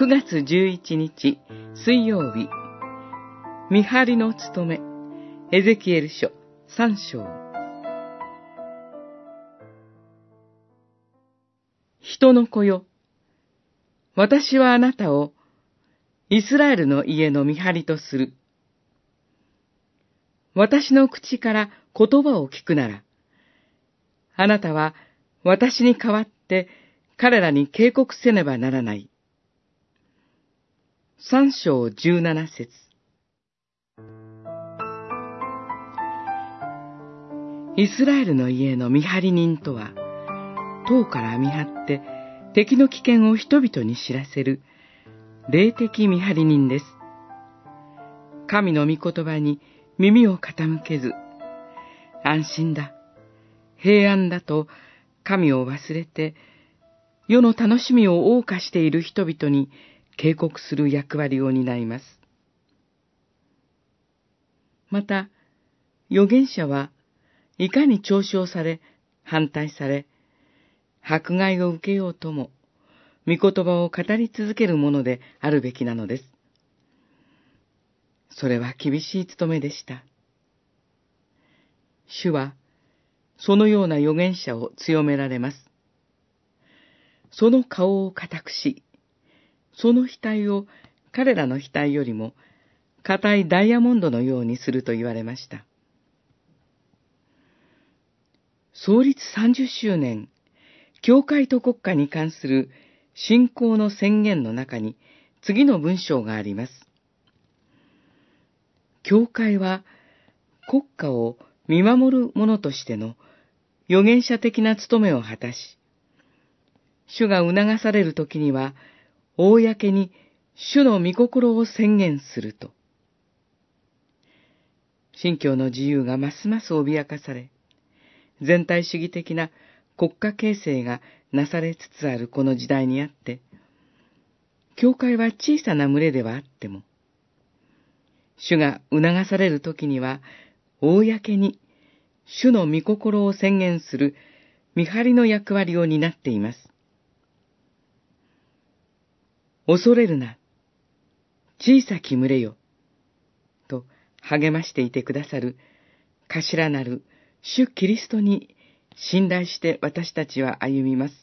9月11日水曜日、見張りの務め、エゼキエル書3章。人の子よ、私はあなたをイスラエルの家の見張りとする。私の口から言葉を聞くなら、あなたは私に代わって彼らに警告せねばならない。三章十七節イスラエルの家の見張り人とは、塔から見張って敵の危険を人々に知らせる霊的見張り人です。神の御言葉に耳を傾けず、安心だ、平安だと神を忘れて、世の楽しみを謳歌している人々に警告する役割を担います。また、預言者はいかに嘲笑され、反対され、迫害を受けようとも、御言葉を語り続けるものであるべきなのです。それは厳しい務めでした。主は、そのような預言者を強められます。その顔を固くし、その額を彼らの額よりも硬いダイヤモンドのようにすると言われました。創立30周年、教会と国家に関する信仰の宣言の中に次の文章があります。教会は国家を見守る者としての預言者的な務めを果たし、主が促されるときには、公に主の御心を宣言すると。信教の自由がますます脅かされ、全体主義的な国家形成がなされつつあるこの時代にあって、教会は小さな群れではあっても、主が促される時には、公に主の御心を宣言する見張りの役割を担っています。恐れるな、小さき群れよ、と励ましていてくださる頭なる主キリストに信頼して私たちは歩みます。